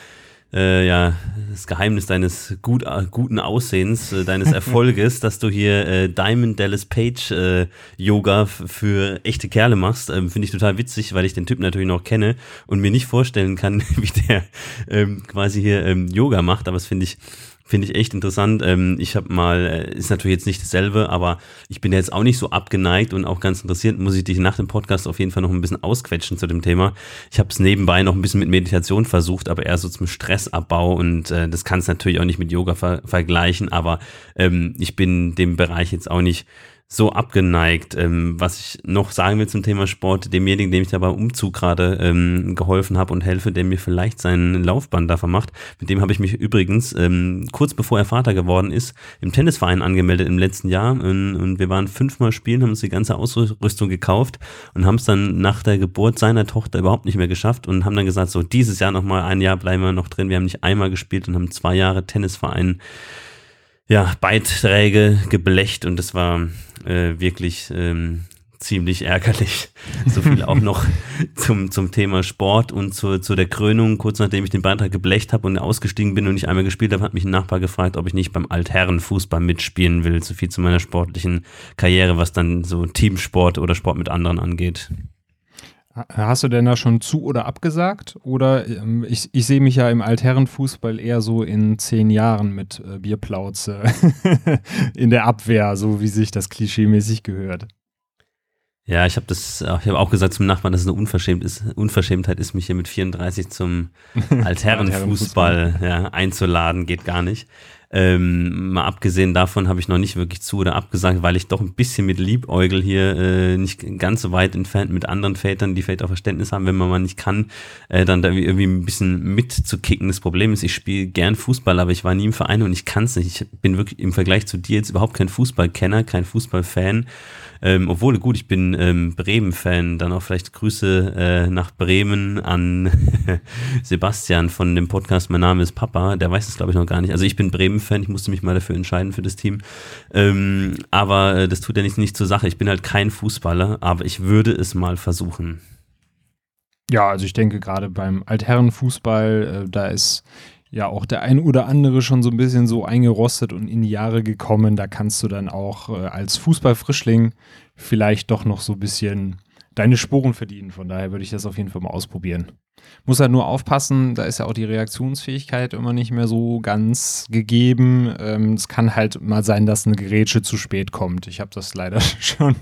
S4: äh, ja, das Geheimnis deines gut, äh, guten Aussehens, äh, deines Erfolges, dass du hier äh, Diamond Dallas Page äh, Yoga für echte Kerle machst, ähm, finde ich total witzig, weil ich den Typ natürlich noch kenne und mir nicht vorstellen kann, wie der ähm, quasi hier ähm, Yoga macht, aber das finde ich Finde ich echt interessant. Ähm, ich habe mal, äh, ist natürlich jetzt nicht dasselbe, aber ich bin jetzt auch nicht so abgeneigt und auch ganz interessiert, muss ich dich nach dem Podcast auf jeden Fall noch ein bisschen ausquetschen zu dem Thema. Ich habe es nebenbei noch ein bisschen mit Meditation versucht, aber eher so zum Stressabbau und äh, das kann es natürlich auch nicht mit Yoga ver vergleichen, aber ähm, ich bin dem Bereich jetzt auch nicht so abgeneigt. Ähm, was ich noch sagen will zum Thema Sport, demjenigen, dem ich da beim Umzug gerade ähm, geholfen habe und helfe, der mir vielleicht seinen Laufband da vermacht, mit dem habe ich mich übrigens ähm, kurz bevor er Vater geworden ist, im Tennisverein angemeldet im letzten Jahr und, und wir waren fünfmal spielen, haben uns die ganze Ausrüstung gekauft und haben es dann nach der Geburt seiner Tochter überhaupt nicht mehr geschafft und haben dann gesagt, so dieses Jahr nochmal ein Jahr bleiben wir noch drin. Wir haben nicht einmal gespielt und haben zwei Jahre Tennisverein ja, Beiträge geblecht und das war äh, wirklich ähm, ziemlich ärgerlich. So viel auch noch zum, zum Thema Sport und zu, zu der Krönung. Kurz nachdem ich den Beitrag geblecht habe und ausgestiegen bin und nicht einmal gespielt habe, hat mich ein Nachbar gefragt, ob ich nicht beim Altherrenfußball mitspielen will. So viel zu meiner sportlichen Karriere, was dann so Teamsport oder Sport mit anderen angeht.
S1: Hast du denn da schon zu oder abgesagt? Oder ähm, ich, ich sehe mich ja im Altherrenfußball eher so in zehn Jahren mit äh, Bierplauze in der Abwehr, so wie sich das klischeemäßig gehört.
S4: Ja, ich habe das, ich habe auch gesagt zum Nachbarn, dass es eine Unverschämt ist, Unverschämtheit ist, mich hier mit 34 zum Altherrenfußball ja, einzuladen, geht gar nicht. Ähm, mal abgesehen davon habe ich noch nicht wirklich zu oder abgesagt, weil ich doch ein bisschen mit Liebäugel hier äh, nicht ganz so weit entfernt mit anderen Vätern, die vielleicht auch Verständnis haben, wenn man mal nicht kann, äh, dann da irgendwie ein bisschen mitzukicken. Das Problem ist, ich spiele gern Fußball, aber ich war nie im Verein und ich kann es nicht. Ich bin wirklich im Vergleich zu dir jetzt überhaupt kein Fußballkenner, kein Fußballfan. Ähm, obwohl, gut, ich bin ähm, Bremen-Fan. Dann auch vielleicht Grüße äh, nach Bremen an Sebastian von dem Podcast Mein Name ist Papa. Der weiß es, glaube ich, noch gar nicht. Also ich bin Bremen-Fan. Ich musste mich mal dafür entscheiden für das Team. Ähm, aber äh, das tut ja nicht, nicht zur Sache. Ich bin halt kein Fußballer, aber ich würde es mal versuchen.
S1: Ja, also ich denke gerade beim Altherrenfußball, äh, da ist ja auch der ein oder andere schon so ein bisschen so eingerostet und in die Jahre gekommen. Da kannst du dann auch äh, als Fußballfrischling vielleicht doch noch so ein bisschen deine Sporen verdienen. Von daher würde ich das auf jeden Fall mal ausprobieren. Muss halt nur aufpassen, da ist ja auch die Reaktionsfähigkeit immer nicht mehr so ganz gegeben. Ähm, es kann halt mal sein, dass eine Gerätsche zu spät kommt. Ich habe das leider schon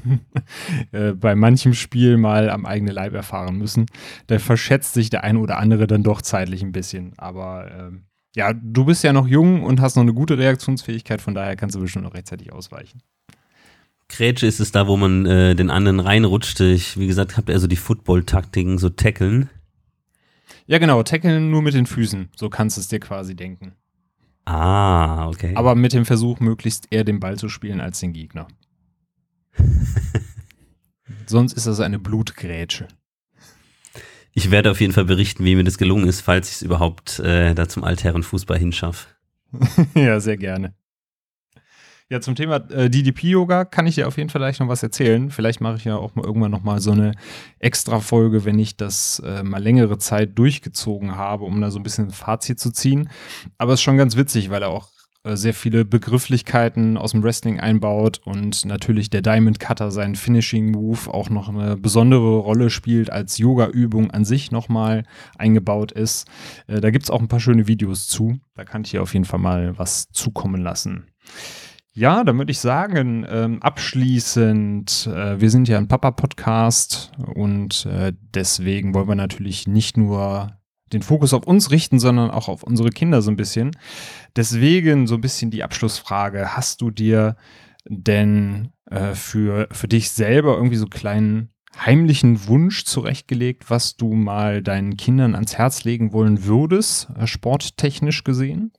S1: äh, bei manchem Spiel mal am eigenen Leib erfahren müssen. Da verschätzt sich der eine oder andere dann doch zeitlich ein bisschen. Aber ähm, ja, du bist ja noch jung und hast noch eine gute Reaktionsfähigkeit, von daher kannst du bestimmt noch rechtzeitig ausweichen.
S4: Grätsche ist es da, wo man äh, den anderen reinrutscht. Ich, wie gesagt, habe eher so die Football-Taktiken, so tackeln.
S1: Ja, genau, tackeln nur mit den Füßen. So kannst du es dir quasi denken.
S4: Ah, okay.
S1: Aber mit dem Versuch, möglichst eher den Ball zu spielen als den Gegner. Sonst ist das eine Blutgrätsche.
S4: Ich werde auf jeden Fall berichten, wie mir das gelungen ist, falls ich es überhaupt äh, da zum Altherrenfußball hinschaffe.
S1: ja, sehr gerne. Ja, zum Thema äh, DDP-Yoga kann ich dir auf jeden Fall gleich noch was erzählen. Vielleicht mache ich ja auch mal irgendwann noch mal so eine Extra-Folge, wenn ich das äh, mal längere Zeit durchgezogen habe, um da so ein bisschen ein Fazit zu ziehen. Aber es ist schon ganz witzig, weil er auch äh, sehr viele Begrifflichkeiten aus dem Wrestling einbaut und natürlich der Diamond Cutter, sein Finishing Move, auch noch eine besondere Rolle spielt, als Yoga-Übung an sich nochmal eingebaut ist. Äh, da gibt es auch ein paar schöne Videos zu. Da kann ich dir auf jeden Fall mal was zukommen lassen. Ja, dann würde ich sagen, ähm, abschließend, äh, wir sind ja ein Papa-Podcast und äh, deswegen wollen wir natürlich nicht nur den Fokus auf uns richten, sondern auch auf unsere Kinder so ein bisschen. Deswegen so ein bisschen die Abschlussfrage. Hast du dir denn äh, für, für dich selber irgendwie so einen kleinen heimlichen Wunsch zurechtgelegt, was du mal deinen Kindern ans Herz legen wollen würdest, äh, sporttechnisch gesehen?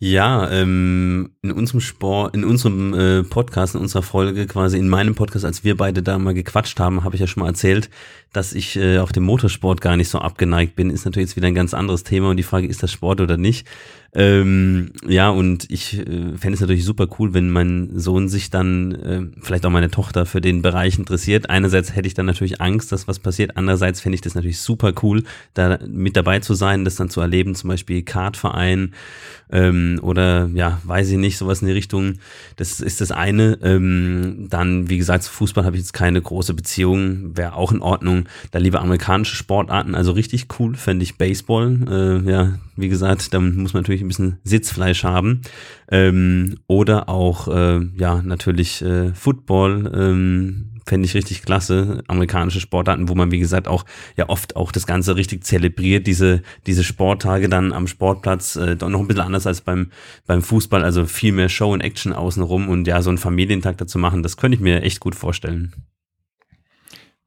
S4: Ja, ähm, in unserem Sport, in unserem äh, Podcast, in unserer Folge, quasi in meinem Podcast, als wir beide da mal gequatscht haben, habe ich ja schon mal erzählt, dass ich äh, auf dem Motorsport gar nicht so abgeneigt bin. Ist natürlich jetzt wieder ein ganz anderes Thema und die Frage, ist das Sport oder nicht? Ähm, ja, und ich äh, fände es natürlich super cool, wenn mein Sohn sich dann, äh, vielleicht auch meine Tochter, für den Bereich interessiert. Einerseits hätte ich dann natürlich Angst, dass was passiert. Andererseits fände ich das natürlich super cool, da mit dabei zu sein, das dann zu erleben, zum Beispiel Kartverein ähm, oder ja, weiß ich nicht, sowas in die Richtung. Das ist das eine. Ähm, dann, wie gesagt, zu Fußball habe ich jetzt keine große Beziehung, wäre auch in Ordnung. Da lieber amerikanische Sportarten, also richtig cool fände ich Baseball. Äh, ja, wie gesagt, da muss man natürlich ein bisschen Sitzfleisch haben. Ähm, oder auch, äh, ja, natürlich äh, Football. Ähm, Fände ich richtig klasse. Amerikanische Sportarten, wo man, wie gesagt, auch ja oft auch das Ganze richtig zelebriert, diese, diese Sporttage dann am Sportplatz, äh, doch noch ein bisschen anders als beim, beim Fußball, also viel mehr Show und Action außenrum und ja, so einen Familientag dazu machen, das könnte ich mir echt gut vorstellen.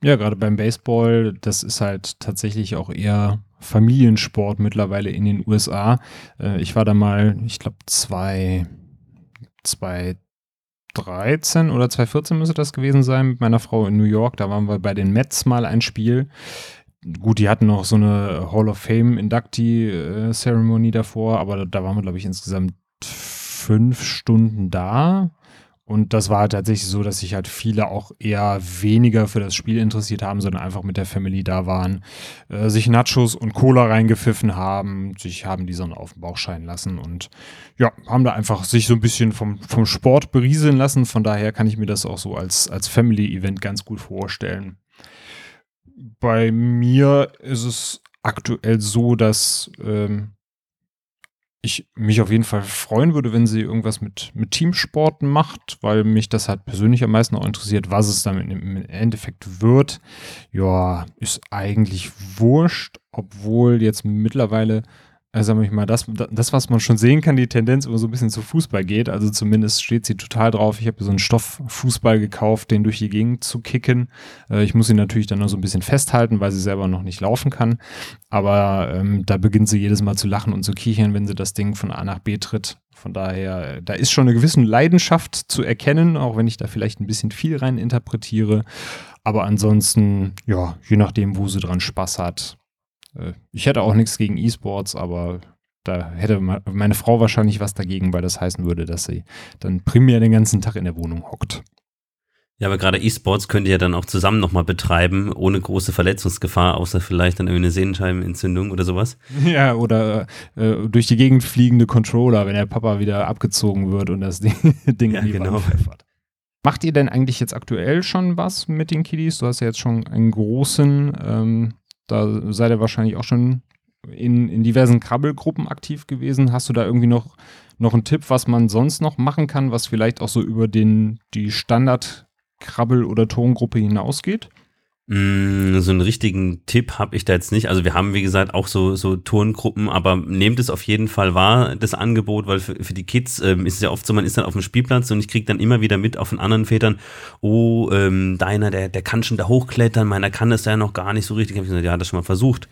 S1: Ja, gerade beim Baseball, das ist halt tatsächlich auch eher Familiensport mittlerweile in den USA. Äh, ich war da mal, ich glaube, zwei, 2013 oder 2014 müsste das gewesen sein mit meiner Frau in New York. Da waren wir bei den Mets mal ein Spiel. Gut, die hatten noch so eine Hall of Fame Inductee-Ceremony äh, davor, aber da waren wir, glaube ich, insgesamt fünf Stunden da und das war tatsächlich so, dass sich halt viele auch eher weniger für das Spiel interessiert haben, sondern einfach mit der Family da waren, äh, sich Nachos und Cola reingepfiffen haben, sich haben die Sonne auf den Bauch scheinen lassen und ja, haben da einfach sich so ein bisschen vom, vom Sport berieseln lassen. Von daher kann ich mir das auch so als, als Family-Event ganz gut vorstellen. Bei mir ist es aktuell so, dass ähm, ich mich auf jeden Fall freuen würde, wenn sie irgendwas mit, mit Teamsport macht, weil mich das halt persönlich am meisten auch interessiert, was es dann im Endeffekt wird. Ja, ist eigentlich wurscht, obwohl jetzt mittlerweile also sag ich mal, das, das, was man schon sehen kann, die Tendenz immer so ein bisschen zu Fußball geht. Also zumindest steht sie total drauf. Ich habe so einen Stofffußball gekauft, den durch die Gegend zu kicken. Äh, ich muss ihn natürlich dann noch so ein bisschen festhalten, weil sie selber noch nicht laufen kann. Aber ähm, da beginnt sie jedes Mal zu lachen und zu kichern, wenn sie das Ding von A nach B tritt. Von daher, da ist schon eine gewisse Leidenschaft zu erkennen, auch wenn ich da vielleicht ein bisschen viel rein interpretiere. Aber ansonsten, ja, je nachdem, wo sie dran Spaß hat, äh, ich hätte auch nichts gegen E-Sports, aber da hätte meine Frau wahrscheinlich was dagegen, weil das heißen würde, dass sie dann primär den ganzen Tag in der Wohnung hockt.
S4: Ja, aber gerade E-Sports könnt ihr ja dann auch zusammen nochmal betreiben, ohne große Verletzungsgefahr, außer vielleicht dann irgendwie eine Sehnenscheibenentzündung oder sowas.
S1: Ja, oder äh, durch die Gegend fliegende Controller, wenn der Papa wieder abgezogen wird und das Ding, Ding ja, die genau. Pfeffert. Macht ihr denn eigentlich jetzt aktuell schon was mit den Kiddies? Du hast ja jetzt schon einen großen. Ähm, da seid ihr wahrscheinlich auch schon in, in diversen Krabbelgruppen aktiv gewesen. Hast du da irgendwie noch, noch einen Tipp, was man sonst noch machen kann, was vielleicht auch so über den, die Standard-Krabbel- oder Tongruppe hinausgeht?
S4: Mm, so einen richtigen Tipp habe ich da jetzt nicht. Also wir haben, wie gesagt, auch so, so Turngruppen, aber nehmt es auf jeden Fall wahr, das Angebot, weil für, für die Kids ähm, ist es ja oft so, man ist dann auf dem Spielplatz und ich kriege dann immer wieder mit auf den anderen Vätern, oh, ähm, deiner, der, der kann schon da hochklettern, meiner kann das ja noch gar nicht so richtig. Hab ich gesagt, ja, hat das schon mal versucht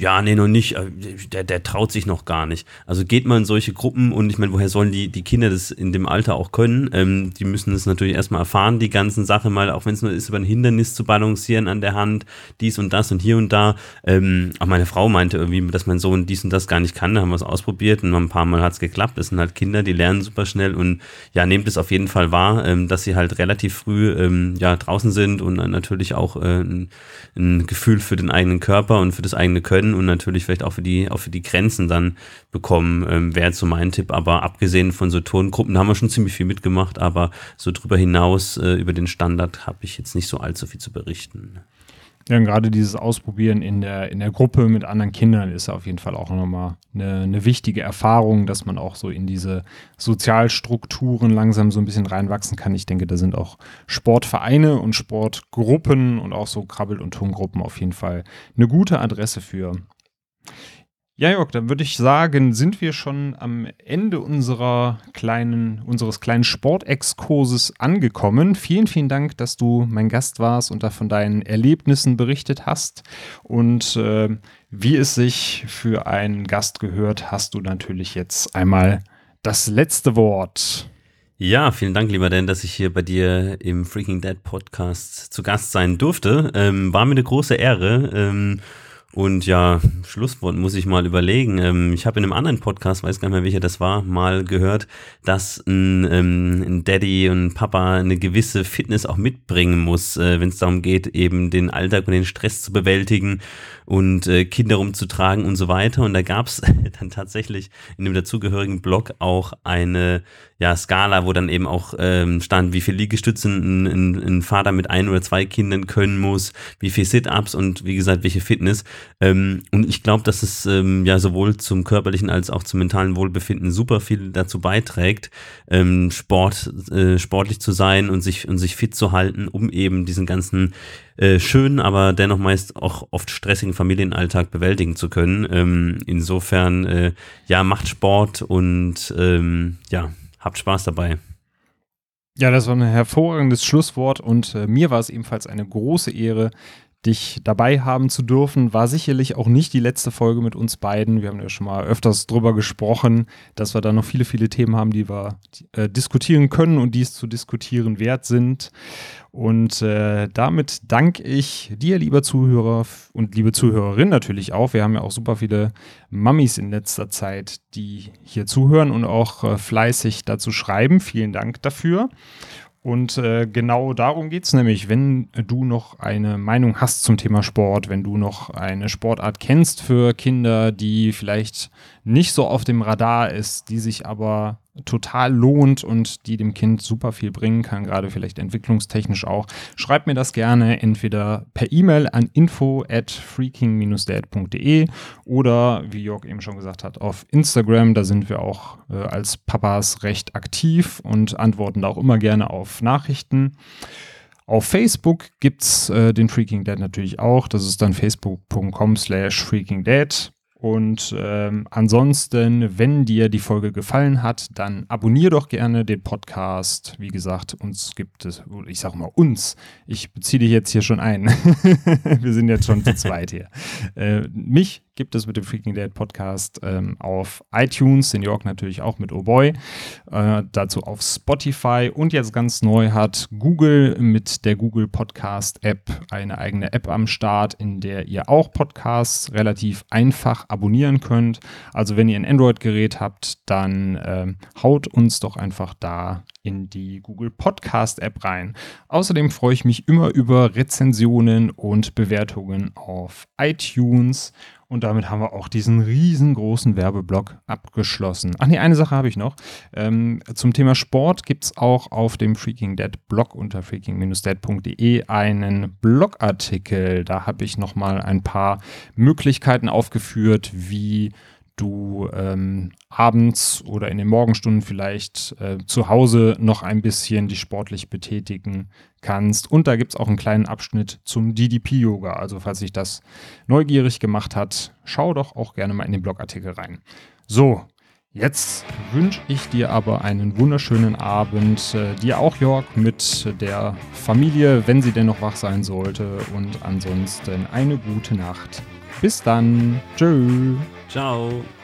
S4: ja, nee, noch nicht, äh, der, der traut sich noch gar nicht. Also geht man in solche Gruppen und ich meine, woher sollen die, die Kinder das in dem Alter auch können? Ähm, die müssen es natürlich erstmal erfahren, die ganzen Sachen mal, auch wenn es nur ist, über ein Hindernis zu balancieren an der Hand, dies und das und hier und da. Ähm, auch meine Frau meinte irgendwie, dass mein Sohn dies und das gar nicht kann, da haben wir es ausprobiert und ein paar Mal hat es geklappt. Das sind halt Kinder, die lernen super schnell und ja, nehmt es auf jeden Fall wahr, ähm, dass sie halt relativ früh ähm, ja, draußen sind und natürlich auch äh, ein, ein Gefühl für den eigenen Körper und für das eigene Können und natürlich vielleicht auch für die, auch für die Grenzen dann bekommen, ähm, wäre so mein Tipp. Aber abgesehen von so Tongruppen haben wir schon ziemlich viel mitgemacht, aber so drüber hinaus, äh, über den Standard, habe ich jetzt nicht so allzu viel zu berichten.
S1: Ja, gerade dieses Ausprobieren in der, in der Gruppe mit anderen Kindern ist auf jeden Fall auch nochmal eine, eine wichtige Erfahrung, dass man auch so in diese Sozialstrukturen langsam so ein bisschen reinwachsen kann. Ich denke, da sind auch Sportvereine und Sportgruppen und auch so Krabbel- und Tongruppen auf jeden Fall eine gute Adresse für. Ja, Jörg, dann würde ich sagen, sind wir schon am Ende unserer kleinen, unseres kleinen Sportexkurses angekommen. Vielen, vielen Dank, dass du mein Gast warst und da von deinen Erlebnissen berichtet hast. Und äh, wie es sich für einen Gast gehört, hast du natürlich jetzt einmal das letzte Wort.
S4: Ja, vielen Dank, lieber Dan, dass ich hier bei dir im Freaking Dead Podcast zu Gast sein durfte. Ähm, war mir eine große Ehre. Ähm, und ja, Schlusswort muss ich mal überlegen. Ähm, ich habe in einem anderen Podcast, weiß gar nicht mehr welcher das war, mal gehört, dass ein, ähm, Daddy und Papa eine gewisse Fitness auch mitbringen muss, äh, wenn es darum geht, eben den Alltag und den Stress zu bewältigen und äh, Kinder rumzutragen und so weiter. Und da gab es dann tatsächlich in dem dazugehörigen Blog auch eine ja, Skala, wo dann eben auch ähm, stand, wie viel Liegestütze ein, ein, ein Vater mit ein oder zwei Kindern können muss, wie viel Sit-Ups und wie gesagt, welche Fitness. Ähm, und ich glaube, dass es ähm, ja sowohl zum körperlichen als auch zum mentalen Wohlbefinden super viel dazu beiträgt, ähm, Sport, äh, sportlich zu sein und sich, und sich fit zu halten, um eben diesen ganzen äh, schönen, aber dennoch meist auch oft stressigen Familienalltag bewältigen zu können. Ähm, insofern, äh, ja, macht Sport und ähm, ja, habt Spaß dabei.
S1: Ja, das war ein hervorragendes Schlusswort und äh, mir war es ebenfalls eine große Ehre, dich dabei haben zu dürfen. War sicherlich auch nicht die letzte Folge mit uns beiden. Wir haben ja schon mal öfters drüber gesprochen, dass wir da noch viele, viele Themen haben, die wir äh, diskutieren können und die es zu diskutieren wert sind. Und äh, damit danke ich dir, lieber Zuhörer und liebe Zuhörerin natürlich auch. Wir haben ja auch super viele Mammis in letzter Zeit, die hier zuhören und auch äh, fleißig dazu schreiben. Vielen Dank dafür. Und äh, genau darum geht es nämlich, wenn du noch eine Meinung hast zum Thema Sport, wenn du noch eine Sportart kennst für Kinder, die vielleicht nicht so auf dem Radar ist, die sich aber total lohnt und die dem Kind super viel bringen kann, gerade vielleicht entwicklungstechnisch auch, schreib mir das gerne entweder per E-Mail an info at freaking-dad.de oder, wie Jörg eben schon gesagt hat, auf Instagram. Da sind wir auch äh, als Papas recht aktiv und antworten da auch immer gerne auf Nachrichten. Auf Facebook gibt es äh, den Freaking Dad natürlich auch. Das ist dann facebook.com slash freakingdad. Und ähm, ansonsten, wenn dir die Folge gefallen hat, dann abonniere doch gerne den Podcast. Wie gesagt, uns gibt es, ich sage mal uns, ich beziehe dich jetzt hier schon ein. Wir sind jetzt schon zu zweit hier. Äh, mich gibt es mit dem Freaking Dead Podcast ähm, auf iTunes, in York natürlich auch mit Oh Boy, äh, dazu auf Spotify und jetzt ganz neu hat Google mit der Google Podcast App eine eigene App am Start, in der ihr auch Podcasts relativ einfach abonnieren könnt. Also wenn ihr ein Android-Gerät habt, dann äh, haut uns doch einfach da in die Google Podcast App rein. Außerdem freue ich mich immer über Rezensionen und Bewertungen auf iTunes. Und damit haben wir auch diesen riesengroßen Werbeblock abgeschlossen. Ach nee, eine Sache habe ich noch. Ähm, zum Thema Sport gibt es auch auf dem Freaking Dead Blog unter freaking-dead.de einen Blogartikel. Da habe ich nochmal ein paar Möglichkeiten aufgeführt, wie du ähm, abends oder in den Morgenstunden vielleicht äh, zu Hause noch ein bisschen dich sportlich betätigen kannst. Und da gibt es auch einen kleinen Abschnitt zum DDP-Yoga. Also falls sich das neugierig gemacht hat, schau doch auch gerne mal in den Blogartikel rein. So, Jetzt wünsche ich dir aber einen wunderschönen Abend. Äh, dir auch, Jörg, mit der Familie, wenn sie denn noch wach sein sollte. Und ansonsten eine gute Nacht. Bis dann. Tschö.
S4: Ciao.